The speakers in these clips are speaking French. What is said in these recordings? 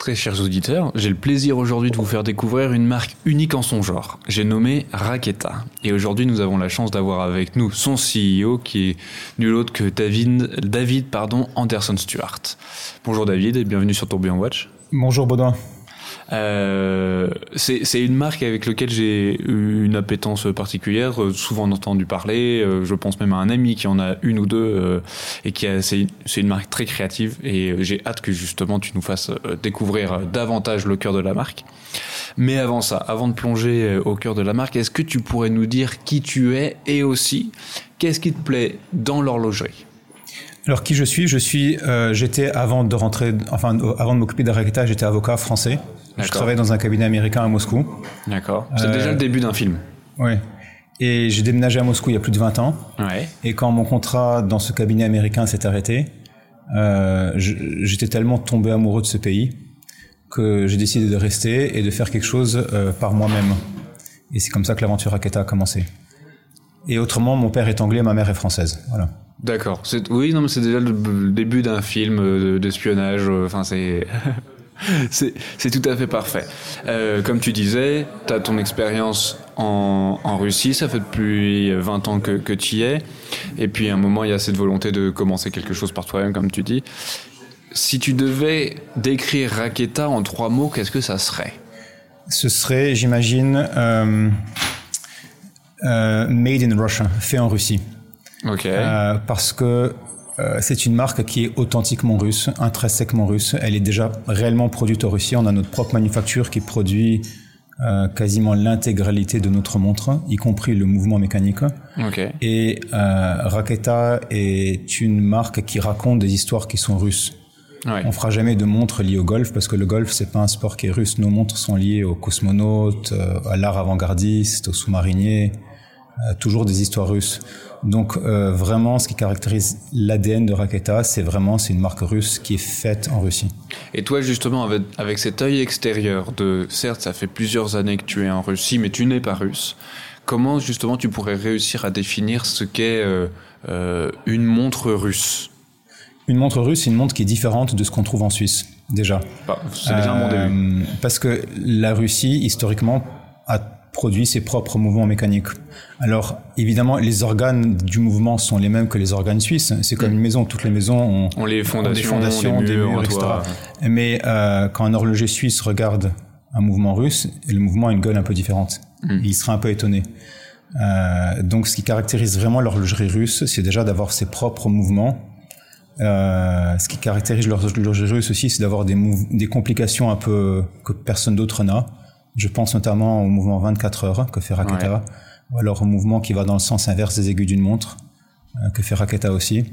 Très chers auditeurs, j'ai le plaisir aujourd'hui de vous faire découvrir une marque unique en son genre. J'ai nommé Raketa. Et aujourd'hui, nous avons la chance d'avoir avec nous son CEO qui est nul autre que David, David pardon, Anderson Stewart. Bonjour David et bienvenue sur Tourbillon Watch. Bonjour Baudouin. Euh, c'est une marque avec laquelle j'ai une appétence particulière, euh, souvent entendu parler. Euh, je pense même à un ami qui en a une ou deux et qui. C'est une marque très créative et j'ai hâte que justement tu nous fasses découvrir davantage le cœur de la marque. Mais avant ça, avant de plonger au cœur de la marque, est-ce que tu pourrais nous dire qui tu es et aussi qu'est-ce qui te plaît dans l'horlogerie? Alors qui je suis? Je suis, j'étais avant de rentrer, enfin avant de m'occuper de Raketa, j'étais avocat français. Je travaillais dans un cabinet américain à Moscou. D'accord. C'est déjà le début d'un film. Oui. Et j'ai déménagé à Moscou il y a plus de 20 ans. Ouais. Et quand mon contrat dans ce cabinet américain s'est arrêté, euh, j'étais tellement tombé amoureux de ce pays que j'ai décidé de rester et de faire quelque chose euh, par moi-même. Et c'est comme ça que l'aventure Raketa a commencé. Et autrement, mon père est anglais, ma mère est française. Voilà. D'accord. Oui, non, mais c'est déjà le début d'un film euh, d'espionnage. Enfin, c'est c'est tout à fait parfait. Euh, comme tu disais, tu as ton expérience en, en, Russie, ça fait depuis 20 ans que, que tu y es. Et puis à un moment, il y a cette volonté de commencer quelque chose par toi-même, comme tu dis. Si tu devais décrire Raketa en trois mots, qu'est-ce que ça serait? Ce serait, j'imagine, euh, euh, Made in Russia, fait en Russie. Ok. Euh, parce que euh, c'est une marque qui est authentiquement russe, intrinsèquement russe. Elle est déjà réellement produite en Russie. On a notre propre manufacture qui produit euh, quasiment l'intégralité de notre montre, y compris le mouvement mécanique. Et euh, Raketa est une marque qui raconte des histoires qui sont russes. Ouais. On fera jamais de montres liées au golf parce que le golf c'est pas un sport qui est russe. Nos montres sont liées aux cosmonautes, à l'art avant-gardiste, aux sous-mariniers, toujours des histoires russes. Donc euh, vraiment, ce qui caractérise l'ADN de Raketa, c'est vraiment c'est une marque russe qui est faite en Russie. Et toi justement, avec, avec cet œil extérieur de, certes, ça fait plusieurs années que tu es en Russie, mais tu n'es pas russe. Comment justement tu pourrais réussir à définir ce qu'est euh, euh, une montre russe? Une montre russe, c'est une montre qui est différente de ce qu'on trouve en Suisse déjà. Bah, c'est déjà mon début. Parce que la Russie, historiquement, produit ses propres mouvements mécaniques. Alors, évidemment, les organes du mouvement sont les mêmes que les organes suisses. C'est comme mm. une maison. Toutes les maisons ont, les fondations, des fondations, des murs, etc. Mais euh, quand un horloger suisse regarde un mouvement russe, le mouvement a une gueule un peu différente. Mm. Il sera un peu étonné. Euh, donc, ce qui caractérise vraiment l'horlogerie russe, c'est déjà d'avoir ses propres mouvements. Euh, ce qui caractérise l'horlogerie russe aussi, c'est d'avoir des, des complications un peu que personne d'autre n'a. Je pense notamment au mouvement 24 heures que fait Raketa, ou alors au mouvement qui va dans le sens inverse des aiguilles d'une montre euh, que fait Raketa aussi.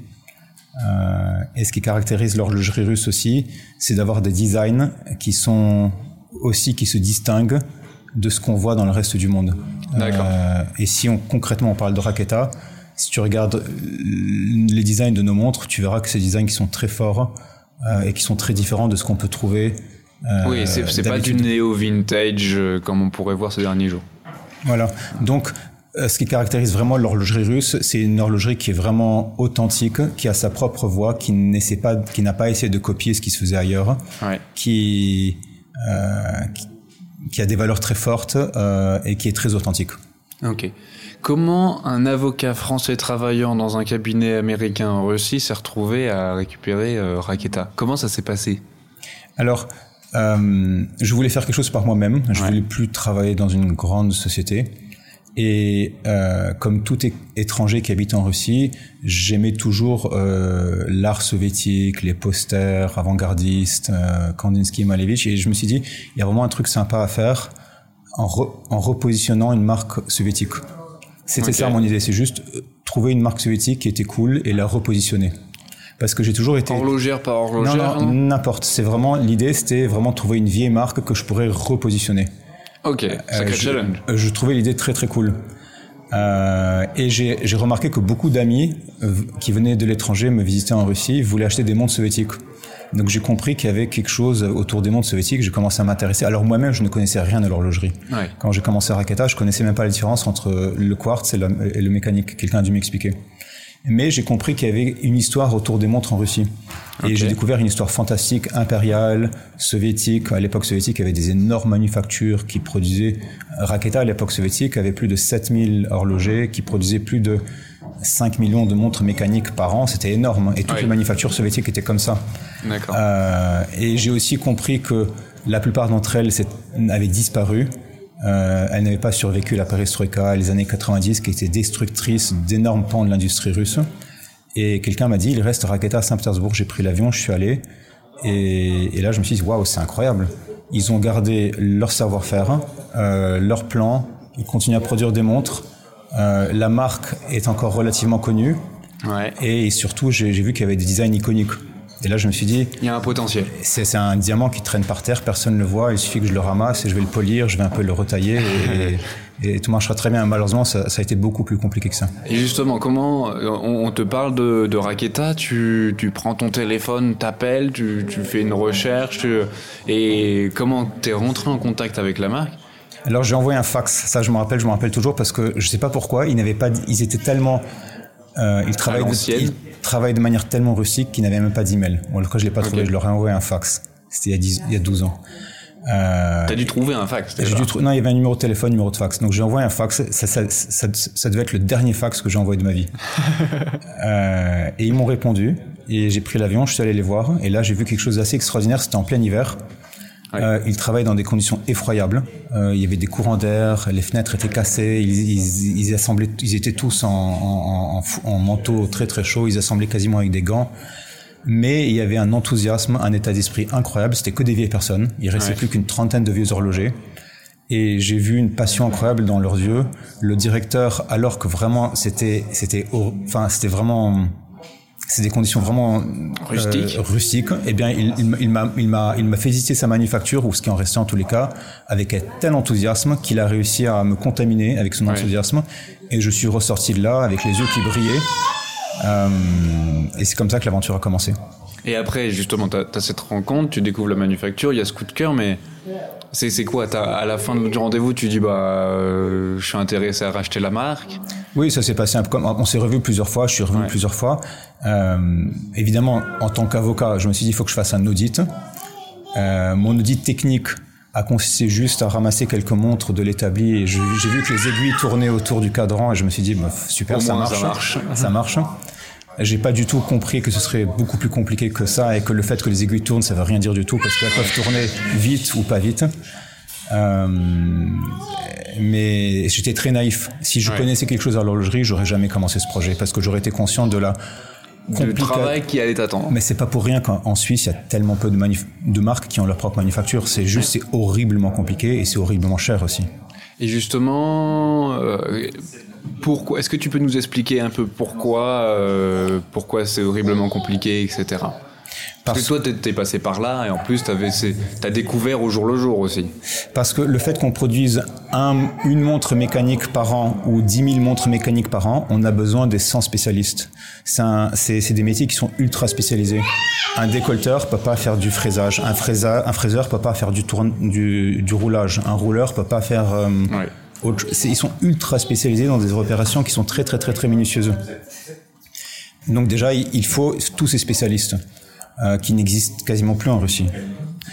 Euh, et ce qui caractérise l'horlogerie russe aussi, c'est d'avoir des designs qui sont aussi qui se distinguent de ce qu'on voit dans le reste du monde. Euh, et si on concrètement on parle de Raketa, si tu regardes les designs de nos montres, tu verras que ces designs qui sont très forts euh, et qui sont très différents de ce qu'on peut trouver euh, oui, c'est pas du néo-vintage euh, comme on pourrait voir ces derniers jours. Voilà. Donc, euh, ce qui caractérise vraiment l'horlogerie russe, c'est une horlogerie qui est vraiment authentique, qui a sa propre voix, qui n'essaie pas, qui n'a pas essayé de copier ce qui se faisait ailleurs, ouais. qui, euh, qui, qui a des valeurs très fortes euh, et qui est très authentique. Ok. Comment un avocat français travaillant dans un cabinet américain en Russie s'est retrouvé à récupérer euh, Raketa? Comment ça s'est passé? Alors, euh, je voulais faire quelque chose par moi-même. Je ouais. voulais plus travailler dans une grande société. Et euh, comme tout étranger qui habite en Russie, j'aimais toujours euh, l'art soviétique, les posters avant-gardistes, euh, Kandinsky, Malevich. Et je me suis dit, il y a vraiment un truc sympa à faire en, re en repositionnant une marque soviétique. C'était okay. ça mon idée, c'est juste euh, trouver une marque soviétique qui était cool et la repositionner parce que j'ai toujours été horlogère par horlogère. Non, non, n'importe. C'est vraiment l'idée, c'était vraiment trouver une vieille marque que je pourrais repositionner. Ok, sacré euh, challenge. Je, je trouvais l'idée très très cool. Euh, et j'ai remarqué que beaucoup d'amis euh, qui venaient de l'étranger me visiter en Russie voulaient acheter des montres soviétiques. Donc j'ai compris qu'il y avait quelque chose autour des montres soviétiques. J'ai commencé à m'intéresser. Alors moi-même, je ne connaissais rien de l'horlogerie. Ouais. Quand j'ai commencé à Raketa, je connaissais même pas la différence entre le quartz et le mécanique. Quelqu'un a dû m'expliquer. Mais j'ai compris qu'il y avait une histoire autour des montres en Russie. Et j'ai découvert une histoire fantastique, impériale, soviétique. À l'époque soviétique, il y avait des énormes manufactures qui produisaient... Raketa, à l'époque soviétique, avait plus de 7000 horlogers qui produisaient plus de 5 millions de montres mécaniques par an. C'était énorme. Et toutes les manufactures soviétiques étaient comme ça. D'accord. Euh, et j'ai aussi compris que la plupart d'entre elles avaient disparu. Euh, elles n'avaient pas survécu à la perestroïka, les années 90, qui étaient destructrices d'énormes pans de l'industrie russe. Et quelqu'un m'a dit, il reste Raketa à Saint-Pétersbourg. J'ai pris l'avion, je suis allé. Et, là, je me suis dit, waouh, c'est incroyable. Ils ont gardé leur savoir-faire, euh, leur plan. Ils continuent à produire des montres. Euh, la marque est encore relativement connue. Ouais. Et surtout, j'ai vu qu'il y avait des designs iconiques. Et là, je me suis dit. Il y a un potentiel. C'est un diamant qui traîne par terre, personne ne le voit. Il suffit que je le ramasse et je vais le polir, je vais un peu le retailler et, tout marchera très bien. Malheureusement, ça, a été beaucoup plus compliqué que ça. Et justement, comment on, te parle de, de Raketa tu, tu, prends ton téléphone, t'appelles, tu, tu fais une recherche et comment t'es rentré en contact avec la marque? Alors j'ai envoyé un fax, ça je me rappelle, je me rappelle toujours parce que je sais pas pourquoi, ils n'avaient pas, ils étaient tellement euh, il, travaille de, de manière tellement rustique qu'il n'avait même pas d'email. Bon, cas, je l'ai pas trouvé, je leur ai envoyé un fax. C'était il, y a 12 ans. Euh, T'as dû trouver un fax dû Non, il y avait un numéro de téléphone, numéro de fax. Donc j'ai envoyé un fax. Ça, ça, ça, ça, devait être le dernier fax que j'ai envoyé de ma vie. euh, et ils m'ont répondu. Et j'ai pris l'avion, je suis allé les voir. Et là, j'ai vu quelque chose d'assez extraordinaire. C'était en plein hiver. Euh, ils travaillaient dans des conditions effroyables. Euh, il y avait des courants d'air, les fenêtres étaient cassées, ils, ils, ils, assemblaient, ils étaient tous en, en, en, en, manteau très très chaud, ils assemblaient quasiment avec des gants. Mais il y avait un enthousiasme, un état d'esprit incroyable. C'était que des vieilles personnes. Il restait plus qu'une trentaine de vieux horlogers. Et j'ai vu une passion incroyable dans leurs yeux. Le directeur, alors que vraiment c'était c'était enfin c'était vraiment c'est des conditions vraiment rustiques. Euh, rustiques. Eh bien, il, il, m'a, il m'a, fait visiter sa manufacture ou ce qui en restait en tous les cas avec un tel enthousiasme qu'il a réussi à me contaminer avec son enthousiasme et je suis ressorti de là avec les yeux qui brillaient. Euh, et c'est comme ça que l'aventure a commencé. Et après, justement, tu as, cette rencontre, tu découvres la manufacture, il y a ce coup de cœur, mais c'est, quoi À la fin du rendez-vous, tu dis bah, euh, je suis intéressé à racheter la marque? Oui, ça s'est passé un peu comme. On s'est revu plusieurs fois, je suis revenu plusieurs fois. Euh, évidemment, en tant qu'avocat, je me suis dit il faut que je fasse un audit. Euh, mon audit technique a consisté juste à ramasser quelques montres de l'établi et j'ai vu que les aiguilles tournaient autour du cadran et je me suis dit bah, super, ça marche. ça marche. Ça marche. J'ai pas du tout compris que ce serait beaucoup plus compliqué que ça et que le fait que les aiguilles tournent, ça veut rien dire du tout parce qu'elles peuvent tourner vite ou pas vite. Euh, mais j'étais très naïf. Si je connaissais quelque chose à l'horlogerie, j'aurais jamais commencé ce projet parce que j'aurais été conscient de la du travail qui allait t'attendre. Mais c'est pas pour rien qu'en Suisse, il y a tellement peu de, de marques qui ont leur propre manufacture. C'est juste, c'est horriblement compliqué et c'est horriblement cher aussi. Et justement, euh, pourquoi Est-ce que tu peux nous expliquer un peu pourquoi, euh, pourquoi c'est horriblement compliqué, etc. Parce, que toi, t'es passé par là et en plus, t'as découvert au jour le jour aussi. Parce que le fait qu'on produise un, une montre mécanique par an ou 10 000 montres mécaniques par an, on a besoin des 100 spécialistes. C'est des métiers qui sont ultra spécialisés. Un décolteur peut pas faire du fraisage. Un, fraiseur, un fraiseur peut pas faire du, du, du roulage. Un rouleur peut pas faire... Euh, ils sont ultra spécialisés dans des opérations qui sont très très très très minutieuses. Donc déjà, il faut tous ces spécialistes euh, qui n'existent quasiment plus en Russie.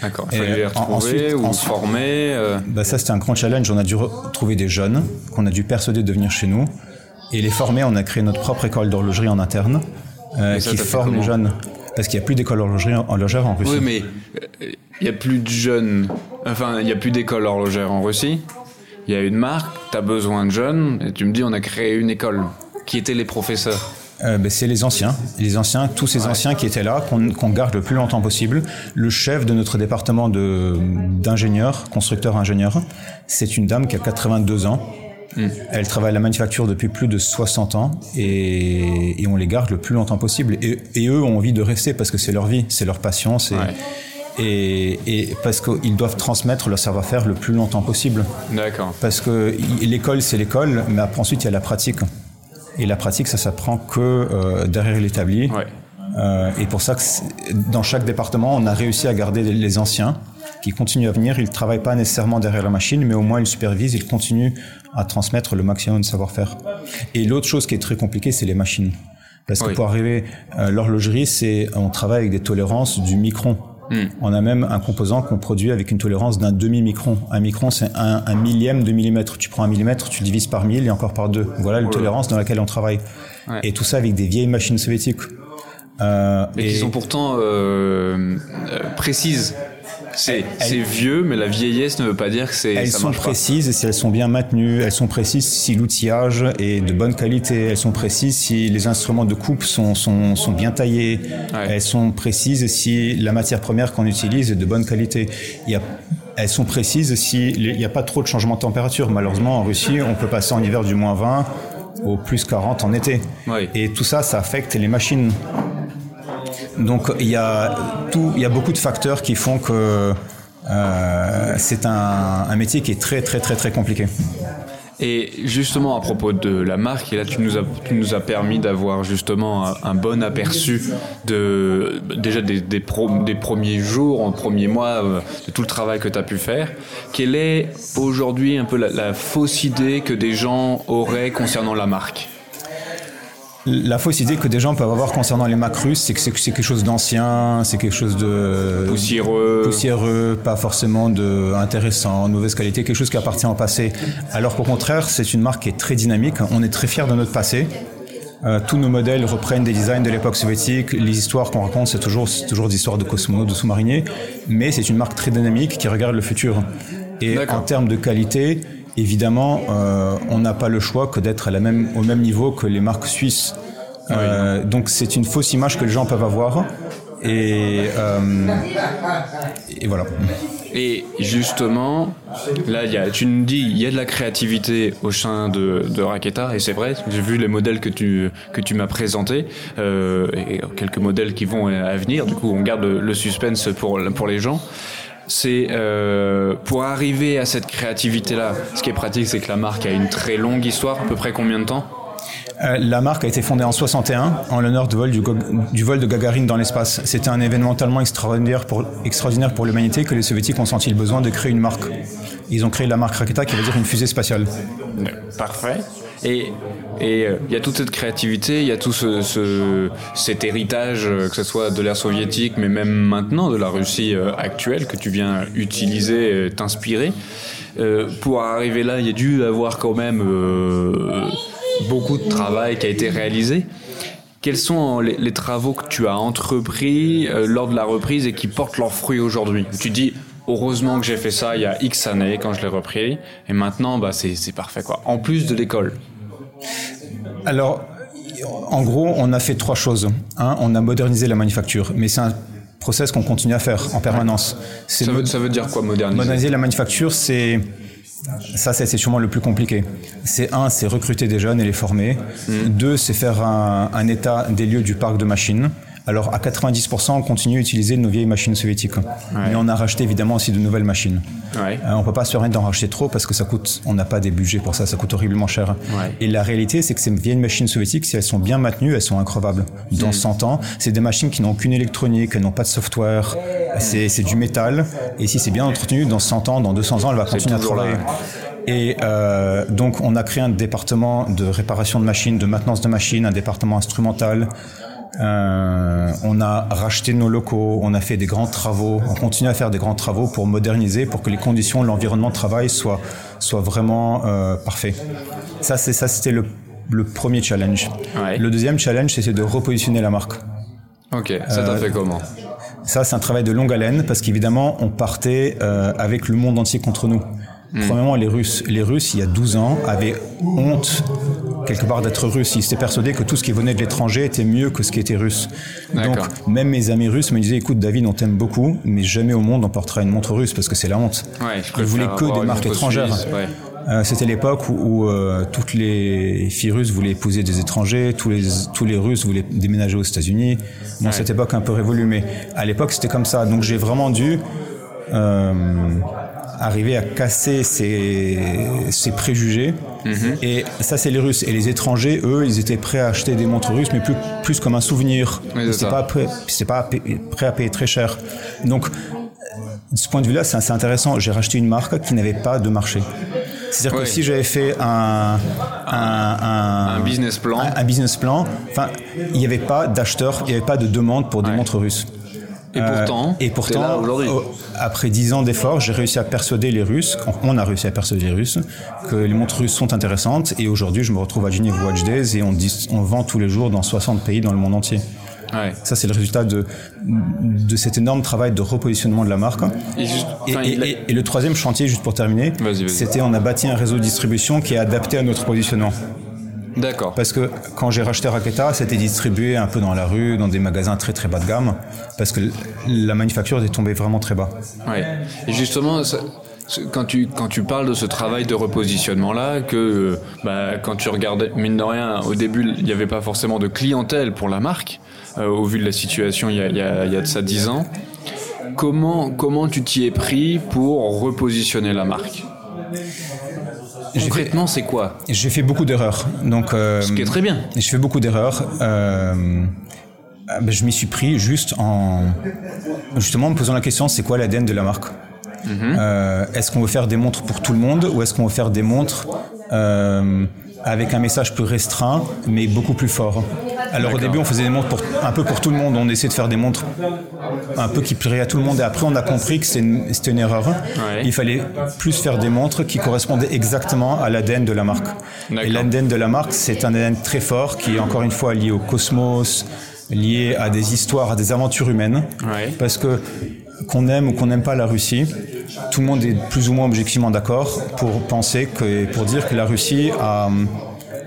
D'accord. Il fallait les retrouver ou former. Euh. Bah ça, c'était un grand challenge. On a dû trouver des jeunes qu'on a dû persuader de venir chez nous et les former. On a créé notre propre école d'horlogerie en interne euh, qui forme les jeunes. Parce qu'il n'y a plus d'école horlogère en Russie. Oui, mais il n'y a plus de jeunes. Enfin, il n'y a plus d'école horlogère en Russie il y a une marque, tu as besoin de jeunes, et tu me dis on a créé une école. Qui étaient les professeurs euh, ben, c'est les anciens, les anciens, tous ces anciens qui étaient là, qu'on garde le plus longtemps possible. Le chef de notre département d'ingénieurs, constructeurs ingénieurs, c'est une dame qui a 82 ans. Hmm. Elle travaille à la manufacture depuis plus de 60 ans et, et on les garde le plus longtemps possible. Et, et, eux ont envie de rester parce que c'est leur vie, c'est leur passion, c'est et, et parce qu'ils doivent transmettre leur savoir-faire le plus longtemps possible. D'accord. Parce que l'école, c'est l'école, mais après ensuite, il y a la pratique. Et la pratique, ça s'apprend que euh, derrière l'établi. Ouais. Euh, et pour ça que dans chaque département, on a réussi à garder les anciens qui continuent à venir. Ils ne travaillent pas nécessairement derrière la machine, mais au moins ils supervisent, ils continuent à transmettre le maximum de savoir-faire. Et l'autre chose qui est très compliquée, c'est les machines. Parce que pour arriver, euh, l'horlogerie, c'est, on travaille avec des tolérances du micron. Hmm. On a même un composant qu'on produit avec une tolérance d'un demi-micron. Un micron, c'est un, millième de millimètre. Tu prends un millimètre, tu le divises par mille et encore par deux. Voilà la tolérance dans laquelle on travaille. Et tout ça avec des vieilles machines soviétiques. Euh, et, qui sont pourtant euh, euh précises. C'est vieux, mais la vieillesse ne veut pas dire que c'est. Elles sont précises et si elles sont bien maintenues. Elles sont précises si l'outillage est de bonne qualité. Elles sont précises si les instruments de coupe sont, sont, sont bien taillés. Elles sont précises si la matière première qu'on utilise est de bonne qualité. Il y a elles sont précises s'il n'y a pas trop de changement de température. Malheureusement, en Russie, on peut passer en hiver du moins 20 au plus 40 en été. Et tout ça, ça affecte les machines. Donc il y a beaucoup de facteurs qui font que euh, c'est un, métier qui est très très très très compliqué. Et justement à propos de la marque, et là tu nous as, permis d'avoir justement un, bon aperçu de déjà des, des, des premiers jours, en premiers mois, euh, de tout le travail que tu as pu faire. Quelle est aujourd'hui un peu la fausse idée que des gens auraient concernant la marque? La fausse idée que des gens peuvent avoir concernant les Macs russes, c'est que c'est quelque chose d'ancien, c'est quelque chose de poussiéreux, poussiéreux, pas forcément de intéressant, de mauvaise qualité, quelque chose qui appartient au passé. Alors qu'au contraire, c'est une marque qui est très dynamique. On est très fiers de notre passé. Euh, tous nos modèles reprennent des designs de l'époque soviétique. Les histoires qu'on raconte, c'est toujours, toujours des histoires de cosmonautes, de sous-mariniers. Mais c'est une marque très dynamique qui regarde le futur. Et en termes de qualité, évidemment, euh, on n'a pas le choix que d'être même, au même niveau que les marques suisses. Euh, donc c'est une fausse image que les gens peuvent avoir. Et, euh, et voilà. Et justement, là, y a, tu nous dis, il y a de la créativité au sein de, de Raketa, et c'est vrai, j'ai vu les modèles que tu, que tu m'as présentés, euh, et quelques modèles qui vont à venir, du coup, on garde le suspense pour, pour les gens c'est euh, pour arriver à cette créativité-là. Ce qui est pratique, c'est que la marque a une très longue histoire. À peu près combien de temps euh, la marque a été fondée en 61 en l'honneur du vol, du, vol de Gagarine dans l'espace. C'était un événement tellement extraordinaire pour, extraordinaire pour l'humanité que les soviétiques ont senti le besoin de créer une marque. Ils ont créé la marque Raketa qui veut dire une fusée spatiale. Parfait. Et et euh, il y a toute cette créativité, il y a tout ce, cet héritage, euh, que ce soit de l'ère soviétique, mais même maintenant de la Russie euh, actuelle, que tu viens utiliser, t'inspirer. pour arriver là, il y a dû avoir quand même beaucoup de travail qui a été réalisé. Quels sont les, les travaux que tu as entrepris lors de la reprise et qui portent leurs fruits aujourd'hui? Tu dis, heureusement que j'ai fait ça il y a X années quand je l'ai repris, et maintenant, bah, c'est parfait. quoi. En plus de l'école. Alors, en gros, on a fait trois choses. Un, on a modernisé la manufacture, mais c'est un process qu'on continue à faire en permanence. Ça veut, ça veut, dire quoi moderniser? Moderniser la manufacture, c'est ça, c'est sûrement le plus compliqué. C'est un, c'est recruter des jeunes et les former. Hmm. Deux, c'est faire un, un, état des lieux du parc de machines. Alors à 90%, on continue à utiliser nos vieilles machines soviétiques. Mais on a racheté évidemment aussi de nouvelles machines. Ouais. Euh, on peut pas se permettre d'en racheter trop parce que ça coûte, on n'a pas des budgets pour ça, ça coûte horriblement cher. Et la réalité, c'est que ces vieilles machines soviétiques, si elles sont bien maintenues, elles sont increvables. Dans 100 mm. ans, c'est des machines qui n'ont aucune électronique, elles n'ont pas de software, c'est du métal. Et si c'est bien entretenu, dans 100 ans, dans 200 ans, elle va continuer à travailler. Et euh, donc, on a créé un département de réparation de machines, de maintenance de machines, un département instrumental, euh, on a racheté nos locaux, on a fait des grands travaux, on continue à faire des grands travaux pour moderniser, pour que les conditions l'environnement de travail soient, soient vraiment euh, parfaits. Ça, c'est ça, c'était le, le, premier challenge. Le deuxième challenge, c'était de repositionner la marque. Ok, ça t'a fait comment Ça, c'est un travail de longue haleine parce qu'évidemment, on partait euh, avec le monde entier contre nous. Hmm. Premièrement, les Russes. Les Russes, il y a 12 ans, avaient honte quelque part d'être russes. Ils étaient persuadés que tout ce qui venait de l'étranger était mieux que ce qui était russe. Donc, même mes amis russes me disaient, écoute, David, on t'aime beaucoup, mais jamais au monde on portera une montre russe parce que c'est la honte. Ouais, Ils voulaient que des marques étrangères. Euh, c'était l'époque où, euh, toutes les filles russes voulaient épouser des étrangers, tous les tous les Russes voulaient déménager aux États-Unis. Bon, cette époque un peu révolue, mais à l'époque c'était comme ça. Donc j'ai vraiment dû euh, arriver à casser ces, préjujets. Mhm. Et ça, c'est les Russes. Et les étrangers, eux, ils étaient prêts à acheter des montres russes, mais plus, plus comme un souvenir. c'est pas, prêt, pas prêt à payer très cher. Donc, de ce point de vue-là, c'est assez intéressant. J'ai racheté une marque qui n'avait pas de marché. C'est-à-dire que si j'avais fait un, un, business plan, un, business plan, enfin, il n'y avait pas d'acheteurs, il n'y avait pas de demande pour des montres russes. Et pourtant, euh, et pourtant après dix ans d'efforts, j'ai réussi à persuader les Russes, on a réussi à persuader les Russes, que les montres russes sont intéressantes. Et aujourd'hui, je me retrouve à Geneva Watch Days et on, on vend tous les jours dans 60 pays dans le monde entier. Ouais. Ça, c'est le résultat de, de cet énorme travail de repositionnement de la marque. Et, et, le troisième chantier, juste pour terminer, c'était on a bâti un réseau de distribution qui est adapté à notre positionnement. D'accord. Parce que quand j'ai racheté Raketa, c'était distribué un peu dans la rue, dans des magasins très très bas de gamme, parce que la manufacture est tombée vraiment très bas. Ouais. Et justement, quand tu, quand tu parles de ce travail de repositionnement-là, que bah, quand tu regardais, mine de rien, au début, il n'y avait pas forcément de clientèle pour la marque, euh, au vu de la situation il y a, il y a, il y a de ça 10 ans. Comment, comment tu t'y es pris pour repositionner la marque? Concrètement, c'est quoi J'ai fait beaucoup d'erreurs. Donc, euh, Ce qui est très bien. J'ai fait beaucoup d'erreurs. Euh, ben, je m'y suis pris juste en justement en me posant la question c'est quoi l'ADN de la marque mhm. euh, Est-ce qu'on veut faire des montres pour tout le monde ou est-ce qu'on veut faire des montres avec un message plus restreint mais beaucoup plus fort alors au début, on faisait des montres pour, un peu pour tout le monde. On essayait de faire des montres un peu qui plairaient à tout le monde. Et après, on a compris que c'était une, erreur. Il fallait plus faire des montres qui correspondaient exactement à l'ADN de la marque. Et l'ADN de la marque, c'est un ADN très fort qui est encore une fois lié au cosmos, lié à des histoires, à des aventures humaines. Parce que qu'on aime ou qu'on n'aime pas la Russie, tout le monde est plus ou moins objectivement d'accord pour penser que, pour dire que la Russie a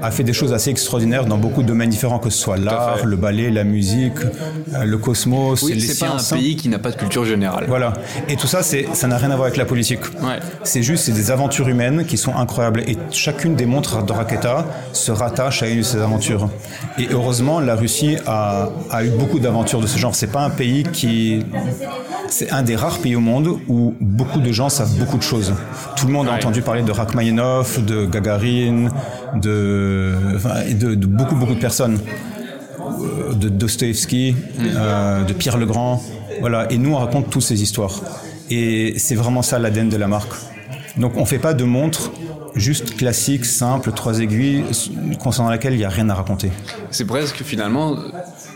a fait des choses assez extraordinaires dans beaucoup de domaines différents, que ce soit l'art, le ballet, la musique, euh, le cosmos, oui, les c'est pas un pays qui n'a pas de culture générale. Voilà. Et tout ça, ça n'a rien à voir avec la politique. Ouais. C'est juste, c'est des aventures humaines qui sont incroyables. Et chacune des montres de Raketa se rattache à une de ces aventures. Et heureusement, la Russie a, a eu beaucoup d'aventures de ce genre. C'est pas un pays qui, c'est un des rares pays au monde où beaucoup de gens savent beaucoup de choses. Tout le monde a entendu parler de Rachmaninoff, de Gagarin, de, de, beaucoup, beaucoup de personnes. De Dostoevsky, euh, de Pierre Legrand. Voilà. Et nous, on raconte toutes ces histoires. Et c'est vraiment ça l'ADN de la marque. Donc on fait pas de montre juste classique, simple, trois aiguilles, concernant laquelle il n'y a rien à raconter. C'est presque finalement,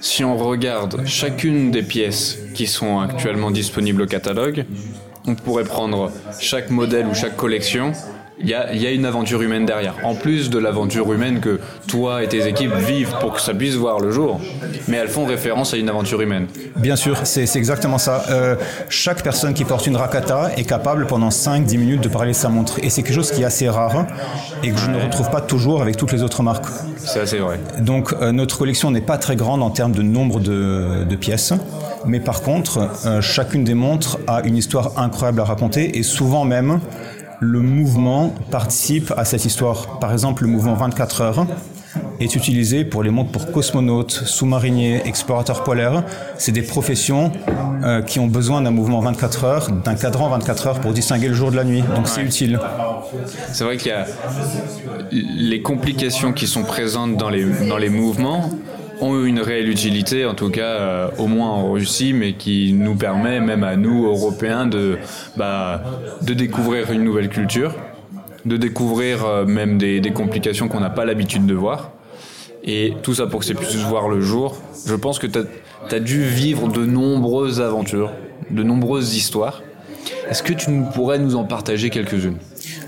si on regarde chacune des pièces qui sont actuellement disponibles au catalogue, on pourrait prendre chaque modèle ou chaque collection il y a, une aventure humaine derrière. En plus de l'aventure humaine que toi et tes équipes vivent pour que ça puisse voir le jour, mais elles font référence à une aventure humaine. Bien sûr, c'est exactement ça. Euh, chaque personne qui porte une Rakata est capable pendant 5-10 minutes de parler de sa montre. Et c'est quelque chose qui est assez rare et que je ne retrouve pas toujours avec toutes les autres marques. C'est assez vrai. Donc euh, notre collection n'est pas très grande en termes de nombre de, pièces. Mais par contre, euh, chacune des montres a une histoire incroyable à raconter et souvent même le mouvement participe à cette histoire. Par exemple, le mouvement 24 heures est utilisé pour les montres pour cosmonautes, sous-mariniers, explorateurs polaires. C'est des professions euh, qui ont besoin d'un mouvement 24 heures, d'un cadran 24 heures pour distinguer le jour de la nuit. Donc c'est utile. C'est vrai qu'il y a les complications qui sont présentes dans les, dans les mouvements ont eu une réelle utilité, en tout cas euh, au moins en Russie, mais qui nous permet même à nous, Européens, de, bah, de découvrir une nouvelle culture, de découvrir euh, même des, complications qu'on n'a pas l'habitude de voir. Et tout ça pour que c'est puisse voir le jour. Je pense que tu as, as, dû vivre de nombreuses aventures, de nombreuses histoires. Est-ce que tu pourrais nous en partager quelques-unes?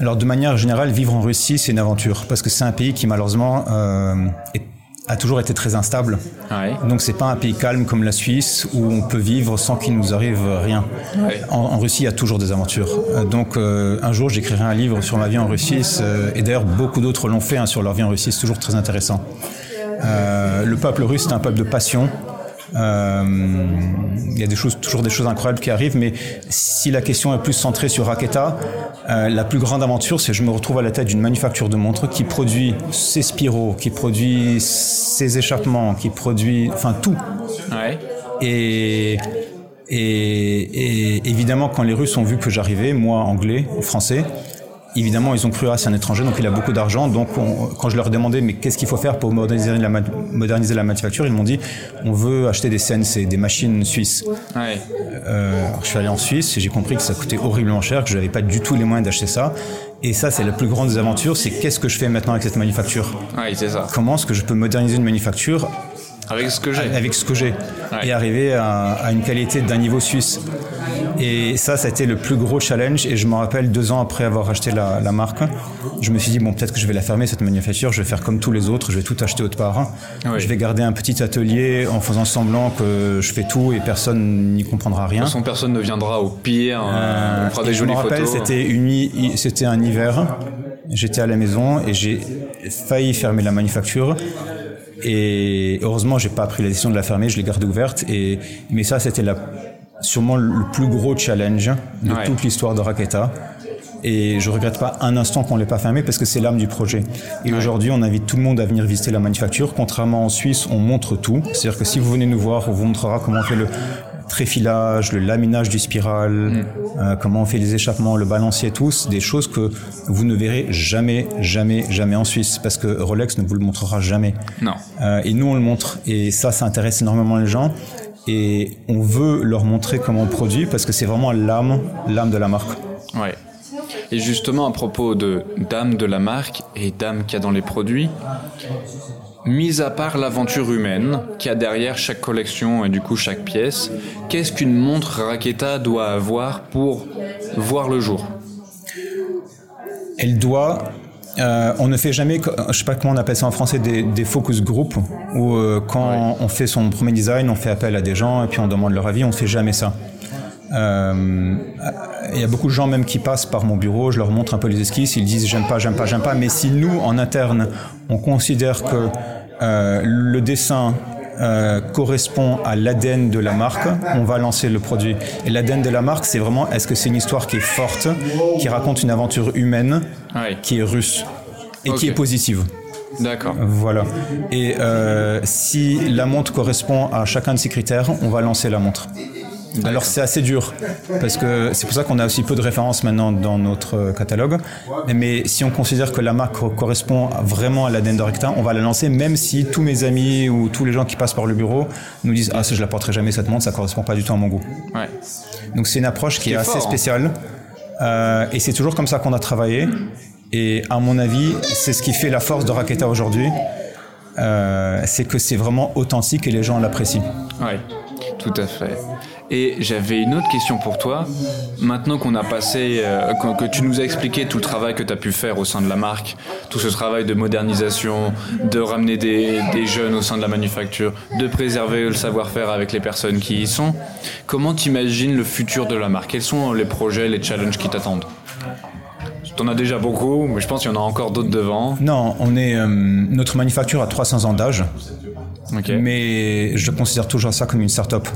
Alors de manière générale, vivre en Russie, c'est une aventure, parce que c'est un pays qui malheureusement euh, est a toujours été très instable. Ouais. Donc c'est pas un pays calme comme la Suisse où on peut vivre sans qu'il nous arrive rien. En, Russie, il y a toujours des aventures. Euh, donc euh, un jour, j'écrirai un livre sur ma vie en Russie euh, et d'ailleurs beaucoup d'autres l'ont fait hein, sur leur vie en Russie. C'est toujours très intéressant. le peuple russe, c'est un peuple de passion. Euh, il y a des choses, toujours des choses incroyables qui arrivent, mais si la question est plus centrée sur Raketa, euh, la plus grande aventure, c'est que je me retrouve à la tête d'une manufacture de montres qui produit ses spiraux, qui produit ses échappements, qui produit, enfin tout. Ouais. Et, et, et, évidemment, quand les Russes ont vu que j'arrivais, moi anglais, français, évidemment, ils ont cru à c'est un étranger, donc il a beaucoup d'argent. Donc, quand je leur demandais, mais qu'est-ce qu'il faut faire pour moderniser la, moderniser la manufacture, ils m'ont dit, on veut acheter des CNC, des machines suisses. Ouais. Euh, je suis allé en Suisse et j'ai compris que ça coûtait horriblement cher, que je n'avais pas du tout les moyens d'acheter ça. Et ça, c'est la plus grande des aventures, c'est qu'est-ce que je fais maintenant avec cette manufacture? Oui, c'est ça. Comment est-ce que je peux moderniser une manufacture avec ce que j'ai. Avec ce que j'ai. Et arriver à, à, une qualité d'un niveau suisse? Et ça, ça a été le plus gros challenge. Et je me rappelle, deux ans après avoir acheté la, la marque, je me suis dit, bon, peut-être que je vais la fermer, cette manufacture. Je vais faire comme tous les autres. Je vais tout acheter autre part. Je vais garder un petit atelier en faisant semblant que je fais tout et personne n'y comprendra rien. De toute façon, personne ne viendra au pire. Hein. Euh, on fera des jolies photos. Je me rappelle, c'était, c'était un hiver. J'étais à la maison et j'ai failli fermer la manufacture. Et heureusement, j'ai pas pris la décision de la fermer, je l'ai gardée ouverte. Et mais ça, c'était la sûrement le plus gros challenge de toute l'histoire de Raketa. Et je regrette pas un instant qu'on l'ait pas fermé parce que c'est l'âme du projet. Et aujourd'hui, on invite tout le monde à venir visiter la manufacture. Contrairement en Suisse, on montre tout. C'est-à-dire que si vous venez nous voir, on vous montrera comment on fait le tréfilage, le laminage du spiral, mm. euh, comment on fait les échappements, le balancier, tous, des choses que vous ne verrez jamais, jamais, jamais en Suisse, parce que Rolex ne vous le montrera jamais. Non. Euh, et nous, on le montre, et ça, ça intéresse énormément les gens et on veut leur montrer comment on produit parce que c'est vraiment l'âme, l'âme de la marque. Ouais. Et justement à propos de d'âme de la marque et d'âme qu'il y a dans les produits, mis à part l'aventure humaine qu'il y a derrière chaque collection et du coup chaque pièce, qu'est-ce qu'une montre Raketa doit avoir pour voir le jour? Elle doit euh, on ne fait jamais, je sais pas comment on appelle ça en français, des, focus group, où euh, quand on fait son premier design, on fait appel à des gens et puis on demande leur avis, on fait jamais ça. Euh, il y a beaucoup de gens même qui passent par mon bureau, je leur montre un peu les esquisses, ils disent j'aime pas, j'aime pas, j'aime pas, mais si nous, en interne, on considère que le dessin euh, correspond à l'ADN de la marque, on va lancer le produit. Et l'ADN de la marque, c'est vraiment est-ce que c'est une histoire qui est forte, qui raconte une aventure humaine, qui est russe et qui est positive. D'accord. Voilà. Et euh, si la montre correspond à chacun de ces critères, on va lancer la montre. Alors c'est assez dur parce que c'est pour ça qu'on a aussi peu de références maintenant dans notre catalogue. Mais si on considère que la marque correspond vraiment à l'ADN d'Orecta, on va la lancer même si tous mes amis ou tous les gens qui passent par le bureau nous disent ah ça je la porterai jamais cette montre, ça correspond pas du tout à mon goût. Ouais. Donc c'est une approche qui, est, assez hein. spéciale euh, et c'est toujours comme ça qu'on a travaillé. Et à mon avis, c'est ce qui fait la force de Raketa aujourd'hui. Euh, c'est que c'est vraiment authentique et les gens l'apprécient. Oui, tout à fait. Et j'avais une autre question pour toi. Maintenant qu'on a passé, euh, que, tu nous as expliqué tout le travail que tu as pu faire au sein de la marque, tout ce travail de modernisation, de ramener des, jeunes au sein de la manufacture, de préserver le savoir-faire avec les personnes qui y sont, comment t'imagines le futur de la marque? Quels sont les projets, les challenges qui t'attendent? T'en as déjà beaucoup, mais je pense qu'il y en a encore d'autres devant. Non, on est euh, notre manufacture a 300 ans d'âge, mais je considère toujours ça comme une start-up.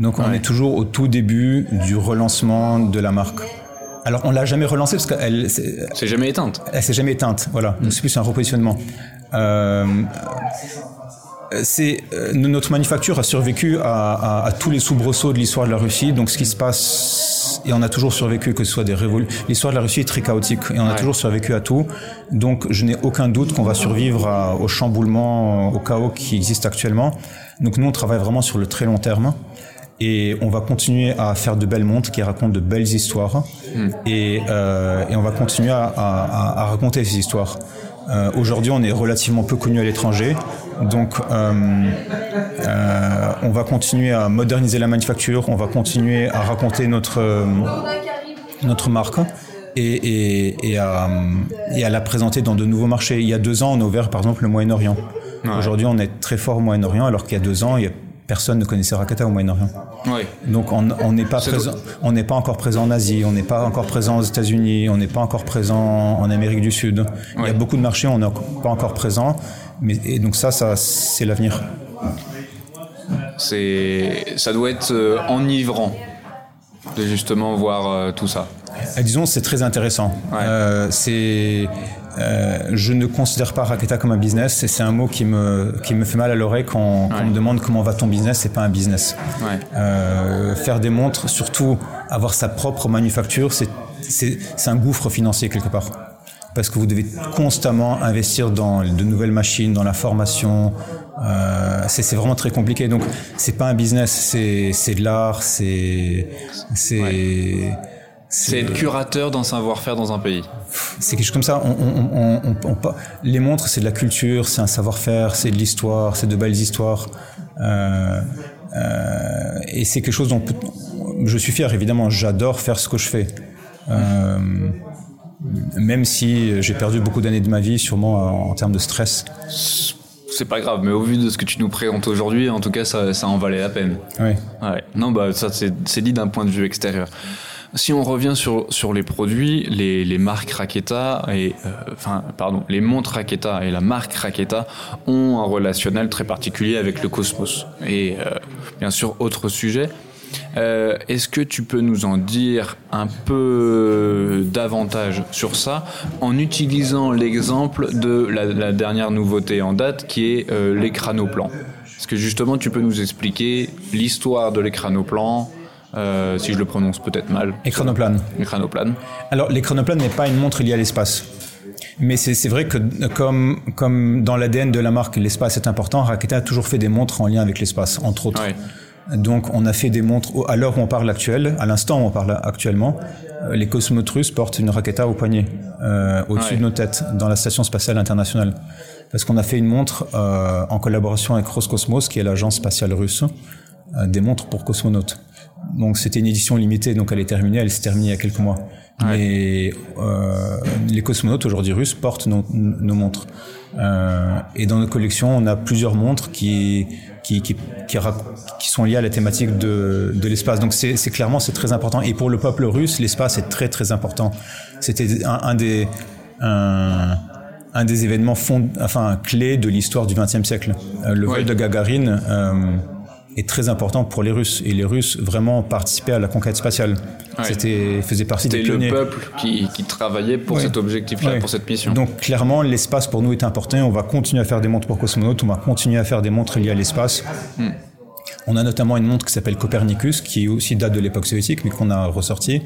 Donc on est toujours au tout début du relancement de la marque. Alors on l'a jamais relancée parce qu'elle c'est jamais éteinte. Elle s'est jamais éteinte, voilà. Donc c'est plus un repositionnement. Euh, c'est euh, notre manufacture a survécu à, à, tous les soubresauts de l'histoire de la Russie. Donc ce qui se passe et on a toujours survécu que ce soit des révolutions. L'histoire de la Russie est très chaotique et on a toujours survécu à tout. Donc je n'ai aucun doute qu'on va survivre au chamboulement, au chaos qui existe actuellement. Donc nous on travaille vraiment sur le très long terme et on va continuer à faire de belles montres qui racontent de belles histoires hmm. et, euh, et, on va continuer à, à, à raconter ces histoires. Euh, Aujourd'hui, on est relativement peu connu à l'étranger, donc euh, on va continuer à moderniser la manufacture, on va continuer à raconter notre notre marque. Et, et, et, à, et à la présenter dans de nouveaux marchés. Il y a deux ans, on a ouvert par exemple le Moyen-Orient. Aujourd'hui, on est très fort au Moyen-Orient, alors qu'il y a deux ans, il y a personne ne connaissait Rakata au Moyen-Orient. Donc on n'est pas présent, on n'est pas encore présent en Asie, on n'est pas encore présent aux États-Unis, on n'est pas encore présent en Amérique du Sud. Il y a beaucoup de marchés où on n'est pas encore présent, mais et donc ça, ça c'est l'avenir. C'est, ça doit être euh, enivrant de justement voir euh, tout ça. Euh, disons, c'est très intéressant. c'est euh, je ne considère pas Raketa comme un business et c'est un mot qui me, qui me fait mal à l'oreille quand, on me demande comment va ton business, c'est pas un business. Euh, faire des montres, surtout avoir sa propre manufacture, c'est un gouffre financier quelque part. Parce que vous devez constamment investir dans de nouvelles machines, dans la formation. Euh, c'est vraiment très compliqué. Donc, c'est pas un business, c'est de l'art, c'est c'est être curateur d'un savoir-faire dans un pays. C'est quelque chose comme ça. On, les montres, c'est de la culture, c'est un savoir-faire, c'est de l'histoire, c'est de belles histoires. Euh, euh, et c'est quelque chose dont je suis fier, évidemment. J'adore faire ce que je fais. Euh, même si j'ai perdu beaucoup d'années de ma vie, sûrement en, termes de stress. C'est pas grave, mais au vu de ce que tu nous présentes aujourd'hui, en tout cas, ça, ça en valait la peine. Oui. Ouais. Non, bah ça, c'est dit d'un point de vue extérieur. Si on revient sur, sur les produits, les, les marques Raketa et euh, enfin pardon, les montres Raketa et la marque Raketa ont un relationnel très particulier avec le cosmos. Et euh, bien sûr, autre sujet. Euh, Est-ce que tu peux nous en dire un peu davantage sur ça en utilisant l'exemple de la, dernière nouveauté en date qui est euh, l'écranoplan Est-ce que justement tu peux nous expliquer l'histoire de l'écranoplan euh, si je le prononce peut-être mal. Écranoplane. Écranoplane. Alors l'écranoplane n'est pas une montre liée à l'espace. Mais c'est vrai que comme, comme dans l'ADN de la marque, l'espace est important, Raketa a toujours fait des montres en lien avec l'espace, entre autres. Donc on a fait des montres, à l'heure où on parle actuelle, à l'instant où on parle actuellement, euh, les cosmonautes russes portent une Raketa au poignet, euh, au-dessus de nos têtes, dans la Station spatiale internationale. Parce qu'on a fait une montre euh, en collaboration avec Roscosmos, qui est l'agence spatiale russe, euh, des montres pour cosmonautes. Donc c'était une édition limitée, donc elle est terminée, elle s'est terminée il y a quelques mois. Mais euh, les cosmonautes aujourd'hui russes portent nos, nos montres. Euh, et dans notre collection, on a plusieurs montres qui qui, qui, qui, qui sont liées à la thématique de, de l'espace. Donc c'est clairement c'est très important. Et pour le peuple russe, l'espace est très très important. C'était un, un, des un, un des événements fond, enfin clés de l'histoire du XXe siècle. Euh, le vol de Gagarine. Est très important pour les Russes. Et les Russes vraiment participaient à la conquête spatiale. C'était, faisait partie des pionniers. C'était le peuple qui, qui travaillait pour cet objectif-là, pour cette mission. Donc clairement, l'espace pour nous est important. On va continuer à faire des montres pour cosmonautes. On va continuer à faire des montres liées à l'espace. Hmm. On a notamment une montre qui s'appelle Copernicus, qui aussi date de l'époque soviétique, mais qu'on a ressorti,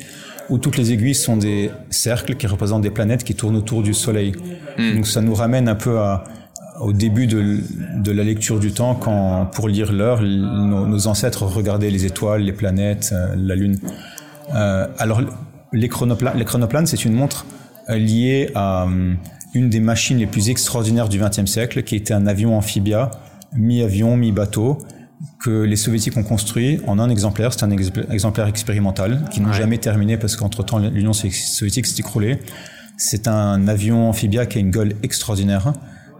où toutes les aiguilles sont des cercles qui représentent des planètes qui tournent autour du Soleil. Hmm. Donc ça nous ramène un peu à, au début de, de, la lecture du temps, quand pour lire l'heure, nos, ancêtres regardaient les étoiles, les planètes, euh, la Lune. Euh, alors, les, chronoplanes, c'est une montre euh, liée à une des machines les plus extraordinaires du XXe siècle, qui était un avion amphibia, mi-avion, mi-bateau, que les soviétiques ont construit en un exemplaire. C'est un exemplaire expérimental qui n'a jamais terminé parce qu'entre-temps, l'Union soviétique s'est écroulée. C'est un avion amphibia qui a une gueule extraordinaire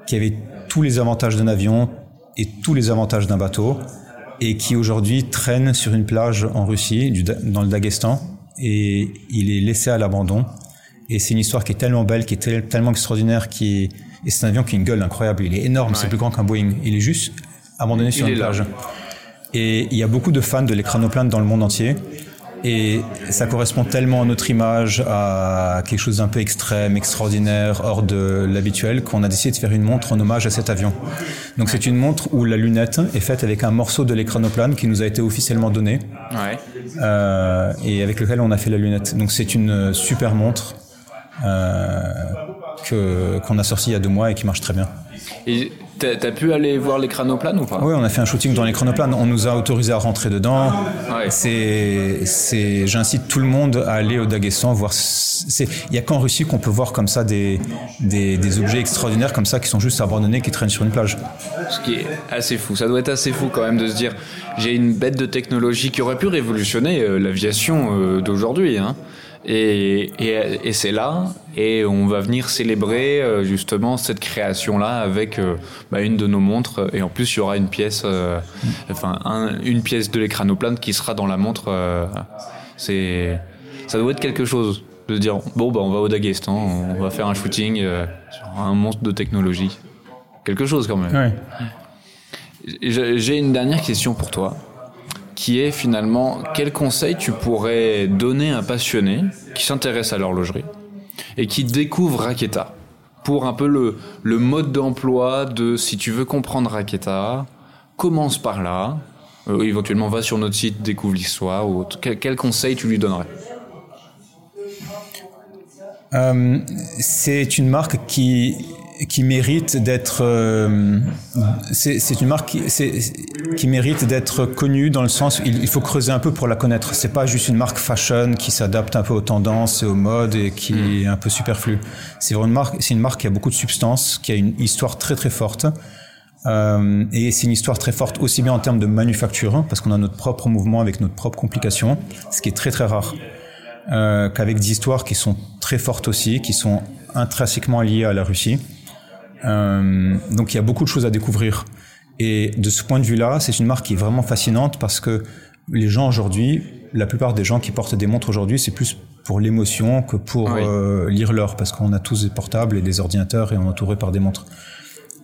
qui avait tous les avantages d'un avion et tous les avantages d'un bateau, et qui aujourd'hui traîne sur une plage en Russie, dans le Daghestan, et il est laissé à l'abandon. Et c'est une histoire qui est tellement belle, qui est tellement extraordinaire, qui est... et c'est un avion qui a une gueule incroyable. Il est énorme, c'est plus grand qu'un Boeing. Il est juste abandonné sur une plage. Et il y a beaucoup de fans de l'écranoplane dans le monde entier. Et ça correspond tellement à notre image, à quelque chose d'un peu extrême, extraordinaire, hors de l'habituel, qu'on a décidé de faire une montre en hommage à cet avion. Donc c'est une montre où la lunette est faite avec un morceau de l'écranoplane qui nous a été officiellement donné, ouais. euh, et avec lequel on a fait la lunette. Donc c'est une super montre euh, qu'on a sortie il y a deux mois et qui marche très bien. Et T'as pu aller voir les ou pas? Oui, on a fait un shooting dans les chronoplanes. On nous a autorisé à rentrer dedans. Ouais. C'est, c'est, j'incite tout le monde à aller au Daghestan voir. C'est, il y a qu'en Russie qu'on peut voir comme ça des, des, des, objets extraordinaires comme ça qui sont juste abandonnés, qui traînent sur une plage. Ce qui est assez fou. Ça doit être assez fou quand même de se dire, j'ai une bête de technologie qui aurait pu révolutionner euh, l'aviation euh, d'aujourd'hui. Hein. Et, et, et c'est là, et on va venir célébrer euh, justement cette création-là avec euh, bah, une de nos montres. Et en plus, il y aura une pièce, euh, enfin une pièce de l'écranoplane qui sera dans la montre. c'est, ça doit être quelque chose de dire bon bah on va au Daghestan, on va faire un shooting sur un monstre de technologie, quelque chose quand même. Ouais. J'ai une dernière question pour toi qui est finalement quel conseil tu pourrais donner à un passionné qui s'intéresse à l'horlogerie et qui découvre Raketa pour un peu le, le mode d'emploi de si tu veux comprendre Raketa, commence par là, euh, éventuellement va sur notre site, découvre l'histoire, ou quel, quel, conseil tu lui donnerais? Euh, C'est une marque qui qui mérite d'être euh, c'est une marque qui, qui mérite d'être connue dans le sens où il, faut creuser un peu pour la connaître. C'est pas juste une marque fashion qui s'adapte un peu aux tendances et aux modes et qui mm. est un peu superflue c'est vraiment une marque c'est une marque qui a beaucoup de substance qui a une histoire très très forte. Euh, et c'est une histoire très forte aussi bien en termes de manufacture parce qu'on a notre propre mouvement avec notre propre complication ce qui est très très rare. Euh, qu'avec des histoires qui sont très fortes aussi qui sont intrinsèquement liées à la Russie euh, donc il y a beaucoup de choses à découvrir. Et de ce point de vue-là, c'est une marque qui est vraiment fascinante parce que les gens aujourd'hui, la plupart des gens qui portent des montres aujourd'hui, c'est plus pour l'émotion que pour euh, lire l'heure, parce qu'on a tous des portables et des ordinateurs et on est entouré par des montres.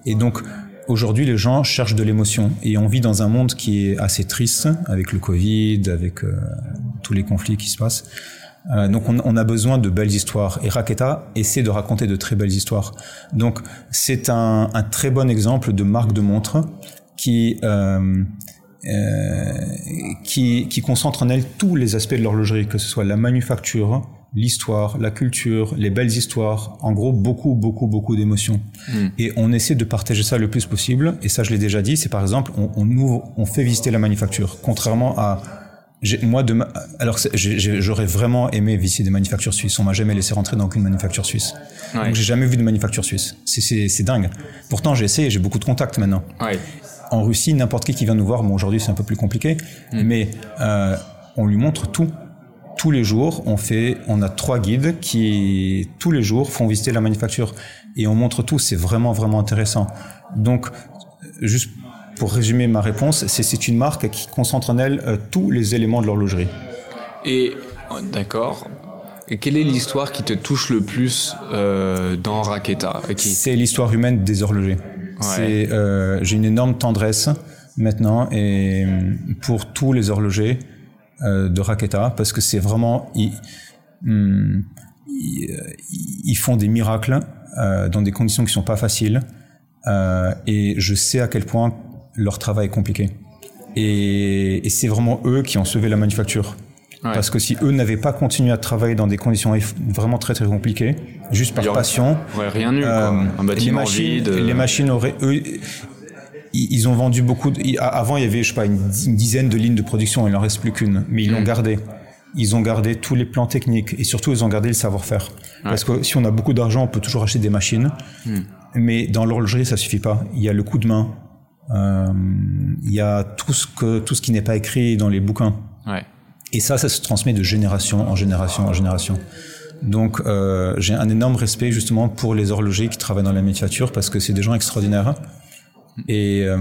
Et donc aujourd'hui, les gens cherchent de l'émotion et on vit dans un monde qui est assez triste avec le Covid, avec euh, tous les conflits qui se passent. Euh, donc on, on, a besoin de belles histoires et Raketa essaie de raconter de très belles histoires. Donc c'est un, un, très bon exemple de marque de montre qui euh, euh, qui, qui, concentre en elle tous les aspects de l'horlogerie, que ce soit la manufacture, l'histoire, la culture, les belles histoires, en gros beaucoup, beaucoup, beaucoup d'émotions. Hmm. Et on essaie de partager ça le plus possible. Et ça, je l'ai déjà dit, c'est par exemple, on, on, ouvre, on fait visiter la manufacture, contrairement à moi, de alors j'aurais vraiment aimé visiter des manufactures suisses. On m'a jamais laissé rentrer dans aucune manufacture suisse. Donc j'ai jamais vu de manufacture suisse. C'est dingue. Pourtant j'ai essayé, j'ai beaucoup de contacts maintenant. Ouais. En Russie, n'importe qui qui vient nous voir, bon aujourd'hui c'est un peu plus compliqué, mm. mais euh, on lui montre tout. Tous les jours, on fait, on a trois guides qui tous les jours font visiter la manufacture et on montre tout. C'est vraiment vraiment intéressant. Donc juste pour résumer ma réponse, c'est une marque qui concentre en elle euh, tous les éléments de l'horlogerie. Et d'accord. Et quelle est l'histoire qui te touche le plus euh, dans Raketa C'est l'histoire humaine des horlogers. Euh, j'ai une énorme tendresse maintenant et pour tous les horlogers de Raketa parce que c'est vraiment ils, ils, font des miracles dans des conditions qui sont pas faciles et je sais à quel point leur travail est compliqué. Et, c'est vraiment eux qui ont sauvé la manufacture. Parce que si eux n'avaient pas continué à travailler dans des conditions vraiment très très compliquées, juste par passion, rien eu, euh, un bâtiment les machines, vide. Les machines auraient, eux, ils ont vendu beaucoup. De, avant, il y avait, je sais pas, une, dizaine de lignes de production. Il n'en reste plus qu'une, mais ils l'ont mm. gardé. Ils ont gardé tous les plans techniques et surtout, ils ont gardé le savoir-faire. Parce que si on a beaucoup d'argent, on peut toujours acheter des machines. Mm. Mais dans l'horlogerie, ça suffit pas. Il y a le coup de main, euh, il y a tout ce que tout ce qui n'est pas écrit dans les bouquins. Ouais. Et ça, ça se transmet de génération en génération en génération. Donc euh, j'ai un énorme respect justement pour les horlogers qui travaillent dans la manufacture parce que c'est des gens extraordinaires. Et, euh,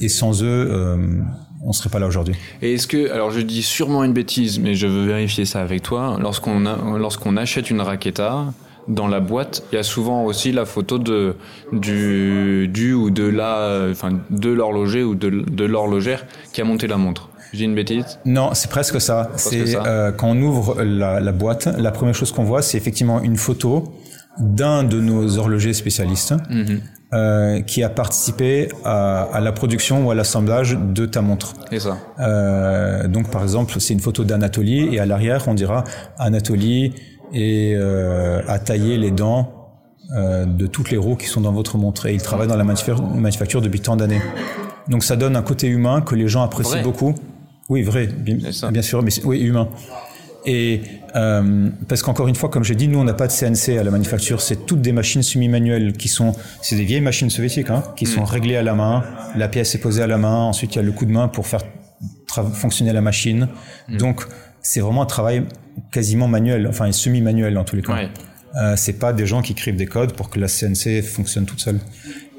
et sans eux, euh, on serait pas là aujourd'hui. Et est-ce que, alors je dis sûrement une bêtise, mais je veux vérifier ça avec toi. Lorsqu'on lorsqu'on achète une raqueta, dans la boîte, il y a souvent aussi la photo de du du ou de la enfin de l'horloger ou de, de l'horlogère qui a monté la montre. J'ai une bêtise Non, c'est presque ça. C'est euh, quand on ouvre la, la, boîte, la première chose qu'on voit, c'est effectivement une photo d'un de nos horlogers spécialistes mhm. euh, qui a participé à, à, la production ou à l'assemblage de ta montre. C'est ça. Euh, donc, par exemple, c'est une photo d'Anatolie et à l'arrière, on dira Anatolie et euh, à tailler les dents euh, de toutes les roues qui sont dans votre montre. Et il travaille dans la manufacture, depuis tant d'années. Donc ça donne un côté humain que les gens apprécient beaucoup. Oui, vrai, bien, sûr, mais oui, humain. Et euh, parce qu'encore une fois, comme j'ai dit, nous on n'a pas de CNC à la manufacture, c'est toutes des machines semi-manuelles qui sont, c'est des vieilles machines soviétiques, hein, qui sont hmm. réglées à la main. La pièce est posée à la main, ensuite il y a le coup de main pour faire fonctionner la machine. Hmm. Donc c'est vraiment un travail quasiment manuel, enfin semi-manuel en tous les cas. Ouais. Euh, c'est pas des gens qui écrivent des codes pour que la CNC fonctionne toute seule.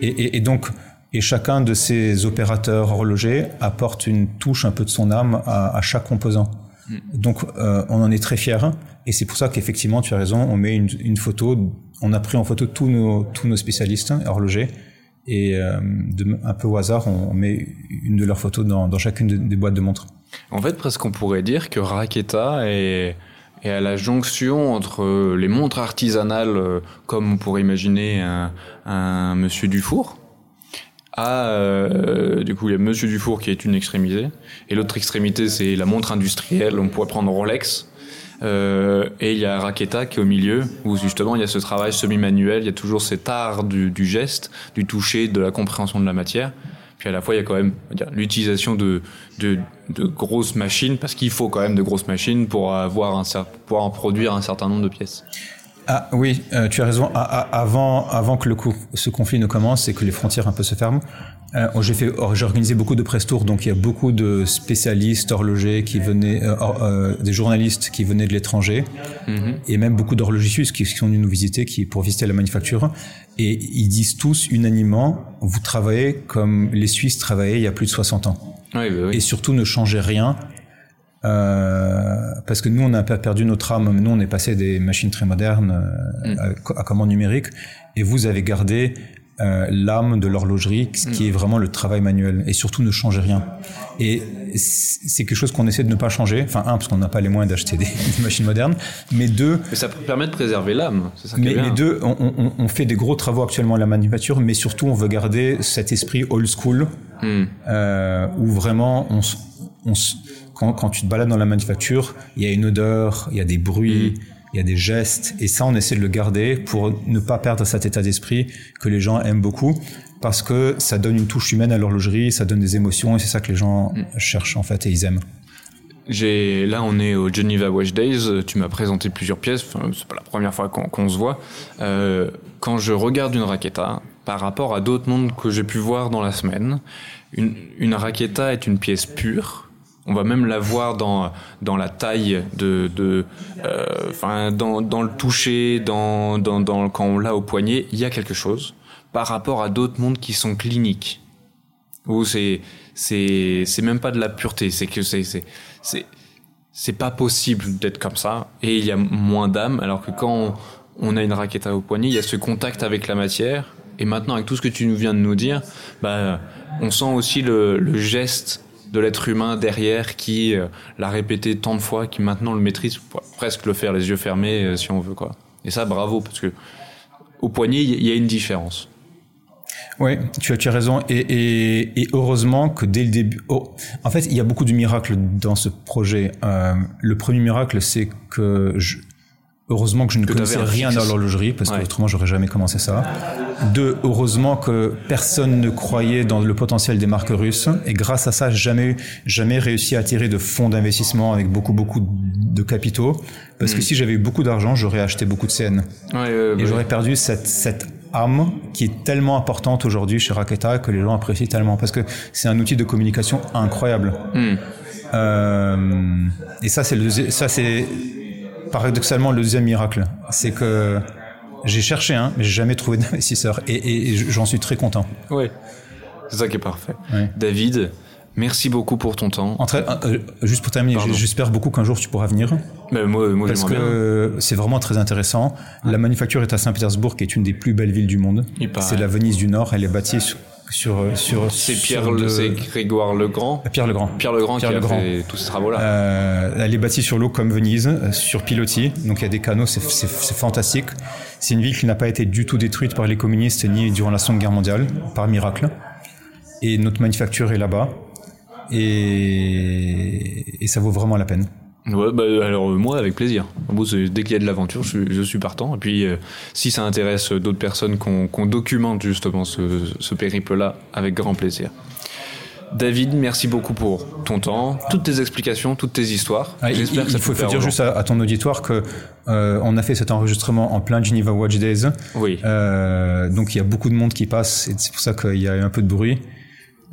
Et, et, et, donc, et chacun de ces opérateurs horlogers apporte une touche un peu de son âme à, à chaque composant. Mm. Donc, euh, on en est très fiers. Et c'est pour ça qu'effectivement, tu as raison, on met une, une, photo, on a pris en photo tous nos, tous nos spécialistes horlogers. Et euh, de, un peu au hasard, on, met une de leurs photos dans, dans chacune des boîtes de montres. En fait, presque on pourrait dire que Raketa est et à la jonction entre les montres artisanales, comme on pourrait imaginer un, un Monsieur Dufour, à euh, du coup il y a Monsieur Dufour qui est une extrémité et l'autre extrémité c'est la montre industrielle on pourrait prendre Rolex euh, et il y a Raketa qui est au milieu où justement il y a ce travail semi-manuel il y a toujours cet art du, du, geste du toucher de la compréhension de la matière puis à la fois il y a quand même l'utilisation de, de, de, grosses machines parce qu'il faut quand même de grosses machines pour avoir un pour en produire un certain nombre de pièces ah oui, euh, tu as raison. avant, avant que le ce conflit ne commence et que les frontières un peu se ferment, euh, j'ai fait, j'ai organisé beaucoup de press tours, donc il y a beaucoup de spécialistes horlogers qui venaient, euh, euh des journalistes qui venaient de l'étranger, mm-hmm. et même beaucoup d'horlogers suisses qui, sont venus nous visiter, qui pour visiter la manufacture, et ils disent tous unanimement, vous travaillez comme les Suisses travaillaient il y a plus de 60 ans. Oui, bah oui. Et surtout ne changez rien euh, parce que nous, on a perdu notre âme. Nous, on est passé des machines très modernes euh, mm. à, commande numérique, et vous avez gardé euh, l'âme de l'horlogerie, ce qui mm. est vraiment le travail manuel. Et surtout, ne changez rien. Et c'est quelque chose qu'on essaie de ne pas changer. Enfin, un, parce qu'on n'a pas les moyens d'acheter des, machines modernes, mais deux. Mais ça permet de préserver l'âme. Mais, mais, deux, on, on, fait des gros travaux actuellement à la manufacture, mais surtout, on veut garder cet esprit old school, mm. euh, où vraiment on, on quand, quand, tu te balades dans la manufacture, il y a une odeur, il y a des bruits, mm. Il y a des gestes, et ça, on essaie de le garder pour ne pas perdre cet état d'esprit que les gens aiment beaucoup, parce que ça donne une touche humaine à l'horlogerie, ça donne des émotions, et c'est ça que les gens mm. cherchent en fait et ils aiment. J'ai là, on est au Geneva Watch Days. Tu m'as présenté plusieurs pièces. Enfin, c'est pas la première fois qu'on se voit. Euh, quand je regarde une raqueta, par rapport à d'autres mondes que j'ai pu voir dans la semaine, une, une raqueta est une pièce pure on va même la voir dans dans la taille de de euh, dans dans le toucher, dans dans dans quand on l'a au poignet, il y a quelque chose par rapport à d'autres mondes qui sont cliniques. Où c'est c'est c'est même pas de la pureté, c'est que c'est c'est c'est c'est pas possible d'être comme ça. Et il y a moins d'âme alors que quand on, a une raquette au poignet, il y a ce contact avec la matière. Et maintenant avec tout ce que tu nous viens de nous dire, bah on sent aussi le, le geste de l'être humain derrière qui euh, l'a répété tant de fois, qui maintenant le maîtrise, presque le faire les yeux fermés euh, si on veut quoi. Et ça, bravo, parce que au poignet, il y a une différence. Oui, tu as, tu as raison. Et, heureusement que dès le début... Oh, en fait, il y a beaucoup de miracles dans ce projet. Euh, le premier miracle, c'est que je, Heureusement que je ne connaissais rien dans l'horlogerie, parce que autrement j'aurais jamais commencé ça. Deux, heureusement que personne ne croyait dans le potentiel des marques russes, et grâce à ça, jamais, jamais réussi à attirer de fonds d'investissement avec beaucoup, beaucoup de capitaux, parce que hmm. si j'avais eu beaucoup d'argent, j'aurais acheté beaucoup de scènes. et bah j'aurais perdu cette, cette âme qui est tellement importante aujourd'hui chez Raketa que les gens apprécient tellement, parce que c'est un outil de communication incroyable. Hmm. Euh, et ça, c'est le, ça, c'est, paradoxalement le deuxième miracle, c'est que j'ai cherché un, mais j'ai jamais trouvé d'investisseur et, j'en suis très content. Oui, c'est ça qui est parfait. David, merci beaucoup pour ton temps. Euh, euh, juste pour terminer, j'espère beaucoup qu'un jour tu pourras venir. Mais moi, moi parce que c'est vraiment très intéressant. La manufacture est à Saint-Pétersbourg, qui est une des plus belles villes du monde. C'est la Venise du Nord. Elle est bâtie sur sur c'est Pierre c'est Grégoire Legrand Pierre Legrand Pierre Legrand Pierre qui Legrand. a fait tous ces travaux là euh, elle est bâtie sur l'eau comme Venise euh, sur pilotis. Donc il y a des canaux c'est fantastique. C'est une ville qui n'a pas été du tout détruite par les communistes ni durant la Seconde Guerre mondiale par miracle. Et notre manufacture est là-bas. Et, et ça vaut vraiment la peine Ouais, bah, alors euh, moi avec plaisir. dès qu'il y a de l'aventure, je, suis partant. Et puis euh, si ça intéresse d'autres personnes qu'on documente justement ce, ce périple-là, avec grand plaisir. David, merci beaucoup pour ton temps, toutes tes explications, toutes tes histoires. Ah, J'espère que ça il faut, faut dire juste à, ton auditoire que euh, on a fait cet enregistrement en plein Geneva Watch Days. Oui. Euh, donc il y a beaucoup de monde qui passe et c'est pour ça qu'il y a eu un peu de bruit.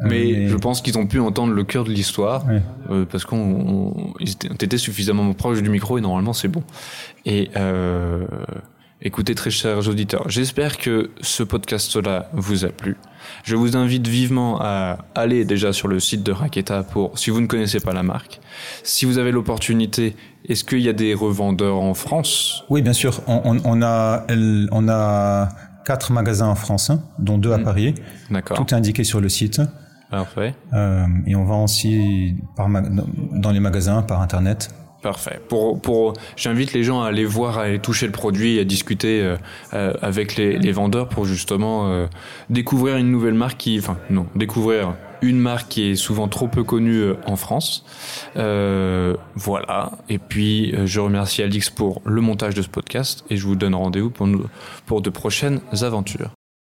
Euh, mais, je pense qu'ils ont pu entendre le cœur de l'histoire euh, parce qu'on était suffisamment proche du micro et normalement c'est bon. Et euh, écoutez très chers auditeurs, j'espère que ce podcast-là vous a plu. Je vous invite vivement à aller déjà sur le site de Raketa pour si vous ne connaissez pas la marque. Si vous avez l'opportunité, est-ce qu'il y a des revendeurs en France? Oui, bien sûr. On, on, a on a quatre magasins en France, hein, dont deux à hmm. Paris. D'accord. Tout est indiqué sur le site. Parfait. Euh, et on vend aussi par dans les magasins, par internet. Parfait. Pour, pour, j'invite les gens à aller voir, à aller toucher le produit, à discuter euh, euh, avec les, les, vendeurs pour justement euh, découvrir une nouvelle marque qui, enfin non, découvrir une marque qui est souvent trop peu connue en France. voilà. Et puis je remercie Alix pour le montage de ce podcast et je vous donne rendez-vous pour, pour de prochaines aventures.